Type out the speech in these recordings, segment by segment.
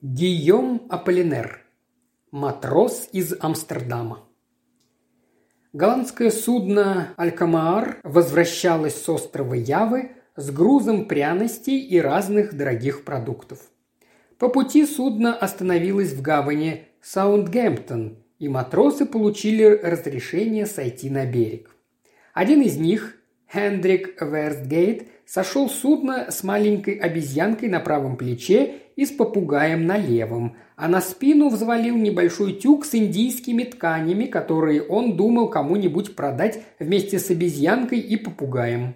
Гийом Аполлинер. Матрос из Амстердама. Голландское судно «Алькамаар» возвращалось с острова Явы с грузом пряностей и разных дорогих продуктов. По пути судно остановилось в гавани Саундгемптон, и матросы получили разрешение сойти на берег. Один из них, Хендрик Верстгейт, сошел с судна с маленькой обезьянкой на правом плече и с попугаем на левом, а на спину взвалил небольшой тюк с индийскими тканями, которые он думал кому-нибудь продать вместе с обезьянкой и попугаем.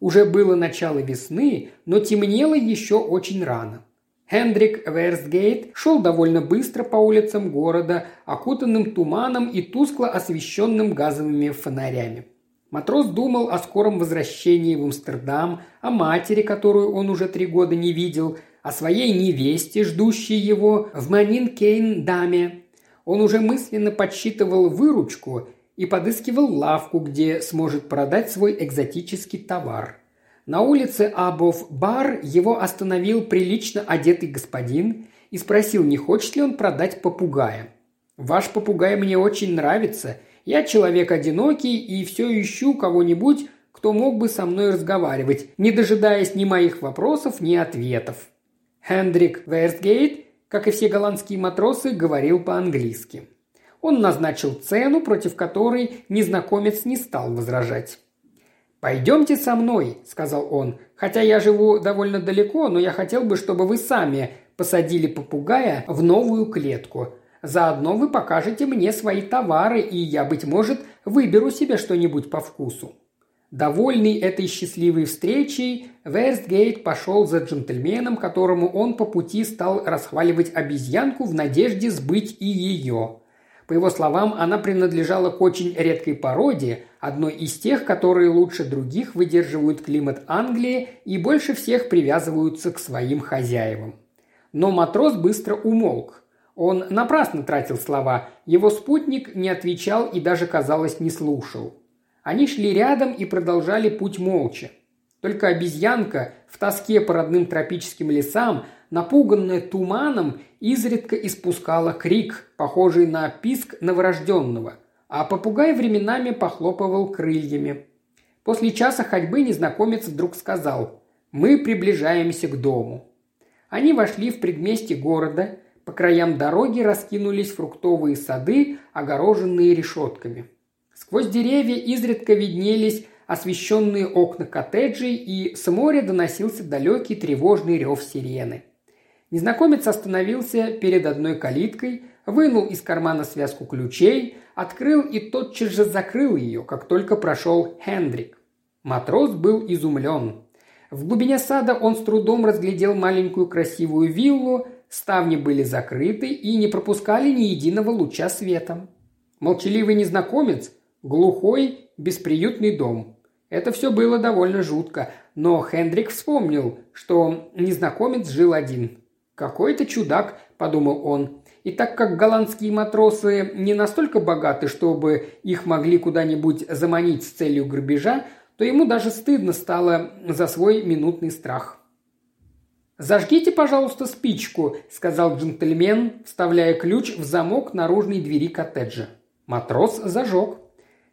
Уже было начало весны, но темнело еще очень рано. Хендрик Версгейт шел довольно быстро по улицам города, окутанным туманом и тускло освещенным газовыми фонарями. Матрос думал о скором возвращении в Амстердам, о матери, которую он уже три года не видел, о своей невесте, ждущей его в Манин-Кейн-Даме. Он уже мысленно подсчитывал выручку и подыскивал лавку, где сможет продать свой экзотический товар. На улице Абов-Бар его остановил прилично одетый господин и спросил, не хочет ли он продать попугая. «Ваш попугай мне очень нравится», я человек одинокий и все ищу кого-нибудь, кто мог бы со мной разговаривать, не дожидаясь ни моих вопросов, ни ответов. Хендрик Верстгейт, как и все голландские матросы, говорил по-английски. Он назначил цену, против которой незнакомец не стал возражать. «Пойдемте со мной», – сказал он. «Хотя я живу довольно далеко, но я хотел бы, чтобы вы сами посадили попугая в новую клетку. Заодно вы покажете мне свои товары, и я, быть может, выберу себе что-нибудь по вкусу». Довольный этой счастливой встречей, Верстгейт пошел за джентльменом, которому он по пути стал расхваливать обезьянку в надежде сбыть и ее. По его словам, она принадлежала к очень редкой породе, одной из тех, которые лучше других выдерживают климат Англии и больше всех привязываются к своим хозяевам. Но матрос быстро умолк. Он напрасно тратил слова, его спутник не отвечал и даже, казалось, не слушал. Они шли рядом и продолжали путь молча. Только обезьянка в тоске по родным тропическим лесам, напуганная туманом, изредка испускала крик, похожий на писк новорожденного, а попугай временами похлопывал крыльями. После часа ходьбы незнакомец вдруг сказал «Мы приближаемся к дому». Они вошли в предместье города, по краям дороги раскинулись фруктовые сады, огороженные решетками. Сквозь деревья изредка виднелись освещенные окна коттеджей, и с моря доносился далекий тревожный рев сирены. Незнакомец остановился перед одной калиткой, вынул из кармана связку ключей, открыл и тотчас же закрыл ее, как только прошел Хендрик. Матрос был изумлен. В глубине сада он с трудом разглядел маленькую красивую виллу, Ставни были закрыты и не пропускали ни единого луча света. Молчаливый незнакомец, глухой, бесприютный дом. Это все было довольно жутко, но Хендрик вспомнил, что незнакомец жил один. «Какой-то чудак», – подумал он. И так как голландские матросы не настолько богаты, чтобы их могли куда-нибудь заманить с целью грабежа, то ему даже стыдно стало за свой минутный страх. «Зажгите, пожалуйста, спичку», – сказал джентльмен, вставляя ключ в замок наружной двери коттеджа. Матрос зажег.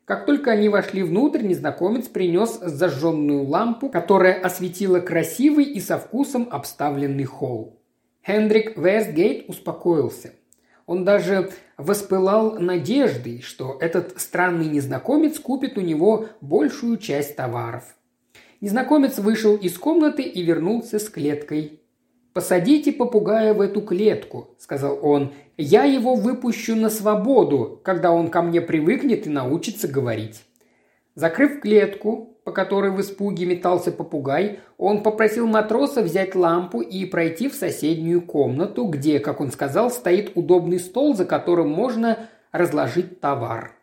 Как только они вошли внутрь, незнакомец принес зажженную лампу, которая осветила красивый и со вкусом обставленный холл. Хендрик Вестгейт успокоился. Он даже воспылал надеждой, что этот странный незнакомец купит у него большую часть товаров. Незнакомец вышел из комнаты и вернулся с клеткой. «Посадите попугая в эту клетку», – сказал он. «Я его выпущу на свободу, когда он ко мне привыкнет и научится говорить». Закрыв клетку, по которой в испуге метался попугай, он попросил матроса взять лампу и пройти в соседнюю комнату, где, как он сказал, стоит удобный стол, за которым можно разложить товар.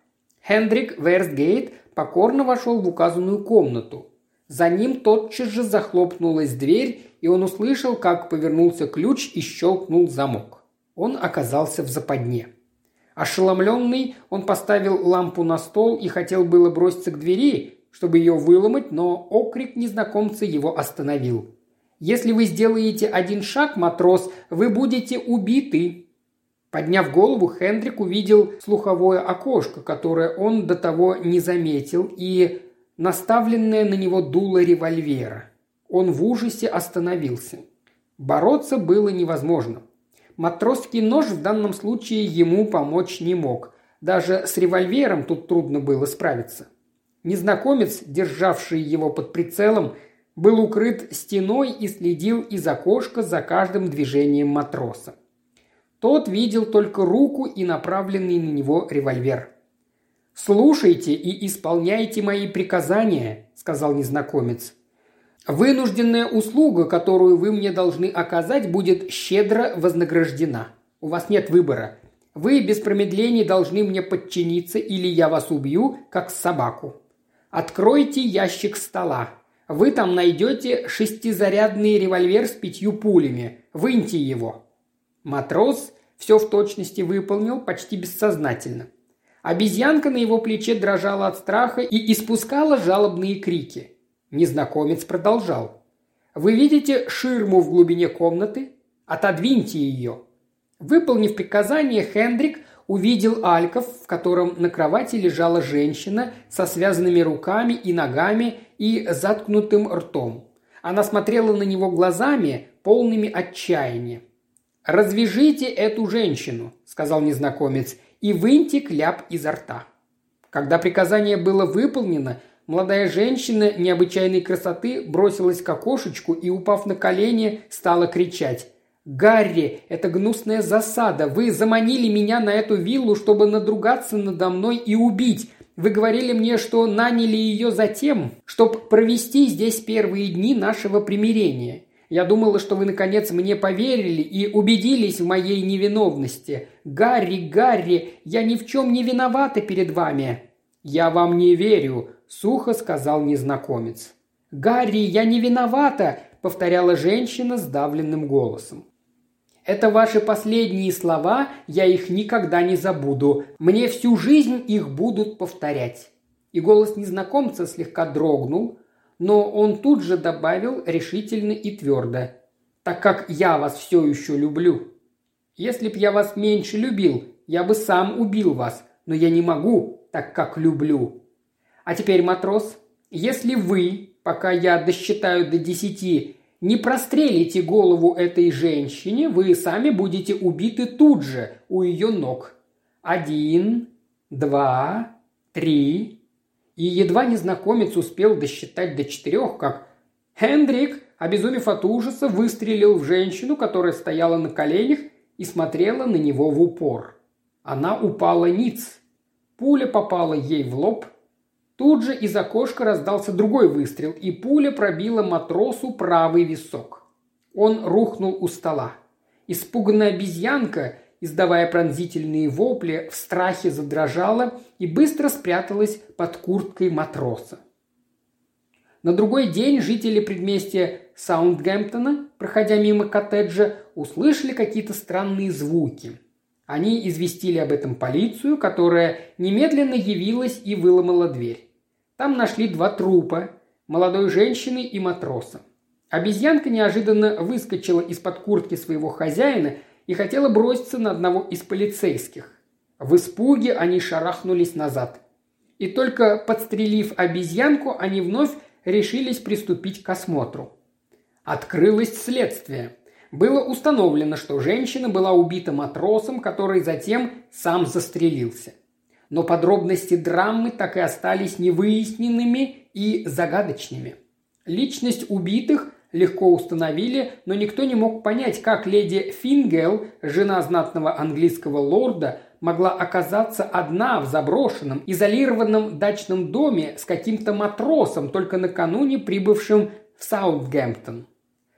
Хендрик Верстгейт покорно вошел в указанную комнату. За ним тотчас же захлопнулась дверь, и он услышал, как повернулся ключ и щелкнул замок. Он оказался в западне. Ошеломленный, он поставил лампу на стол и хотел было броситься к двери, чтобы ее выломать, но окрик незнакомца его остановил. Если вы сделаете один шаг, матрос, вы будете убиты». Подняв голову, Хендрик увидел слуховое окошко, которое он до того не заметил, и наставленное на него дуло револьвера. Он в ужасе остановился. Бороться было невозможно. Матросский нож в данном случае ему помочь не мог. Даже с револьвером тут трудно было справиться. Незнакомец, державший его под прицелом, был укрыт стеной и следил из окошка за каждым движением матроса. Тот видел только руку и направленный на него револьвер. «Слушайте и исполняйте мои приказания», – сказал незнакомец. «Вынужденная услуга, которую вы мне должны оказать, будет щедро вознаграждена. У вас нет выбора. Вы без промедлений должны мне подчиниться, или я вас убью, как собаку. Откройте ящик стола. Вы там найдете шестизарядный револьвер с пятью пулями. Выньте его». Матрос все в точности выполнил почти бессознательно. Обезьянка на его плече дрожала от страха и испускала жалобные крики. Незнакомец продолжал. «Вы видите ширму в глубине комнаты? Отодвиньте ее». Выполнив приказание, Хендрик увидел альков, в котором на кровати лежала женщина со связанными руками и ногами и заткнутым ртом. Она смотрела на него глазами, полными отчаяния. «Развяжите эту женщину», – сказал незнакомец, – «и выньте кляп изо рта». Когда приказание было выполнено, молодая женщина необычайной красоты бросилась к окошечку и, упав на колени, стала кричать «Гарри, это гнусная засада. Вы заманили меня на эту виллу, чтобы надругаться надо мной и убить. Вы говорили мне, что наняли ее за тем, чтобы провести здесь первые дни нашего примирения. Я думала, что вы, наконец, мне поверили и убедились в моей невиновности. Гарри, Гарри, я ни в чем не виновата перед вами». «Я вам не верю», – сухо сказал незнакомец. «Гарри, я не виновата», – повторяла женщина сдавленным голосом. Это ваши последние слова, я их никогда не забуду. Мне всю жизнь их будут повторять». И голос незнакомца слегка дрогнул, но он тут же добавил решительно и твердо. «Так как я вас все еще люблю. Если б я вас меньше любил, я бы сам убил вас, но я не могу, так как люблю. А теперь, матрос, если вы, пока я досчитаю до десяти, не прострелите голову этой женщине, вы сами будете убиты тут же, у ее ног. Один, два, три. И едва незнакомец успел досчитать до четырех, как Хендрик, обезумев от ужаса, выстрелил в женщину, которая стояла на коленях и смотрела на него в упор. Она упала ниц. Пуля попала ей в лоб, Тут же из окошка раздался другой выстрел, и пуля пробила матросу правый висок. Он рухнул у стола. Испуганная обезьянка, издавая пронзительные вопли, в страхе задрожала и быстро спряталась под курткой матроса. На другой день жители предместья Саундгемптона, проходя мимо коттеджа, услышали какие-то странные звуки. Они известили об этом полицию, которая немедленно явилась и выломала дверь. Там нашли два трупа – молодой женщины и матроса. Обезьянка неожиданно выскочила из-под куртки своего хозяина и хотела броситься на одного из полицейских. В испуге они шарахнулись назад. И только подстрелив обезьянку, они вновь решились приступить к осмотру. Открылось следствие. Было установлено, что женщина была убита матросом, который затем сам застрелился – но подробности драмы так и остались невыясненными и загадочными. Личность убитых легко установили, но никто не мог понять, как леди Фингел, жена знатного английского лорда, могла оказаться одна в заброшенном, изолированном дачном доме с каким-то матросом, только накануне прибывшим в Саутгемптон.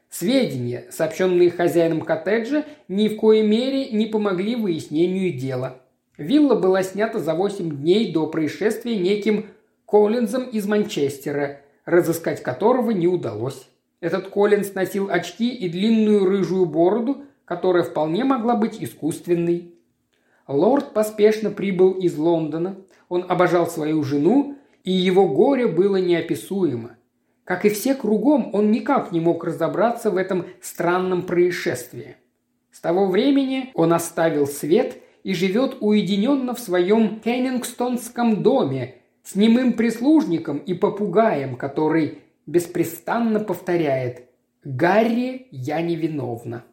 Сведения, сообщенные хозяином коттеджа, ни в коей мере не помогли выяснению дела – Вилла была снята за 8 дней до происшествия неким Коллинзом из Манчестера, разыскать которого не удалось. Этот Коллинз носил очки и длинную рыжую бороду, которая вполне могла быть искусственной. Лорд поспешно прибыл из Лондона. Он обожал свою жену, и его горе было неописуемо. Как и все кругом, он никак не мог разобраться в этом странном происшествии. С того времени он оставил свет и живет уединенно в своем Кеннингстонском доме с немым прислужником и попугаем, который беспрестанно повторяет «Гарри, я невиновна».